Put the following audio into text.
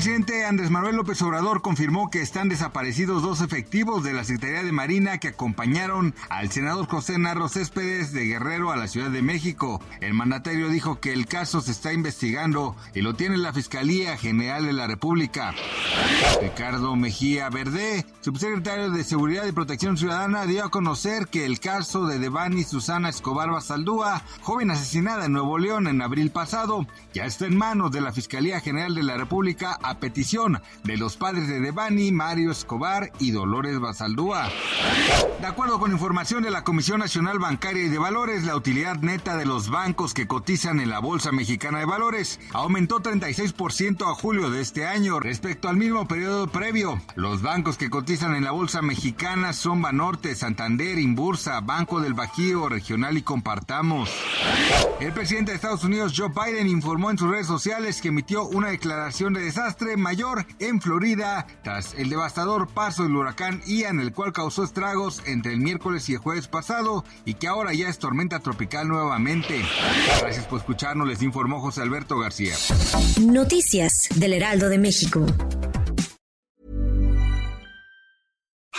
El presidente Andrés Manuel López Obrador confirmó que están desaparecidos dos efectivos de la Secretaría de Marina que acompañaron al senador José Narro Céspedes de Guerrero a la Ciudad de México. El mandatario dijo que el caso se está investigando y lo tiene la Fiscalía General de la República. Ricardo Mejía Verde, subsecretario de Seguridad y Protección Ciudadana, dio a conocer que el caso de Devani Susana Escobar Basaldúa, joven asesinada en Nuevo León en abril pasado, ya está en manos de la Fiscalía General de la República a petición de los padres de Devani, Mario Escobar y Dolores Basaldúa. De acuerdo con información de la Comisión Nacional Bancaria y de Valores, la utilidad neta de los bancos que cotizan en la Bolsa Mexicana de Valores aumentó 36% a julio de este año respecto al mismo periodo previo. Los bancos que cotizan en la Bolsa Mexicana son Banorte, Santander, Inbursa, Banco del Bajío, Regional y Compartamos. El presidente de Estados Unidos, Joe Biden, informó en sus redes sociales que emitió una declaración de desastre mayor en Florida tras el devastador paso del huracán Ian, el cual causó estragos entre el miércoles y el jueves pasado y que ahora ya es tormenta tropical nuevamente. Gracias por escucharnos, les informó José Alberto García. Noticias del Heraldo de México.